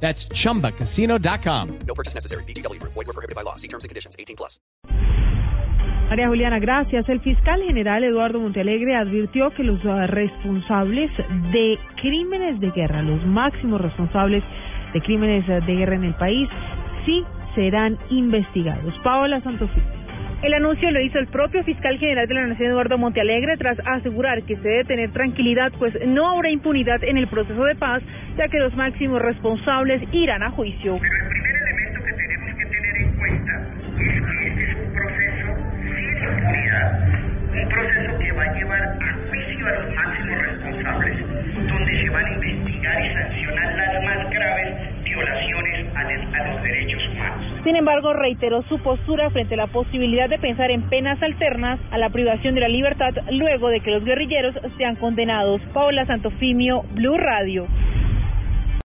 That's chumbacasino.com. No purchase necessary. BGW. Void were prohibited by law. See terms and conditions. 18 plus. María Juliana, gracias. El fiscal general Eduardo Montealegre advirtió que los uh, responsables de crímenes de guerra, los máximos responsables de crímenes uh, de guerra en el país, sí serán investigados. Paola Santofimio. El anuncio lo hizo el propio fiscal general de la Nación, Eduardo Montealegre, tras asegurar que se debe tener tranquilidad, pues no habrá impunidad en el proceso de paz, ya que los máximos responsables irán a juicio. Pero el primer elemento que tenemos que tener en cuenta es que este es un proceso sin impunidad, un proceso que va a llevar a juicio a los máximos responsables, donde se van a investigar y sancionar las más graves violaciones a los derechos humanos. Sin embargo, reiteró su postura frente a la posibilidad de pensar en penas alternas a la privación de la libertad luego de que los guerrilleros sean condenados. Paola Santofimio, Blue Radio.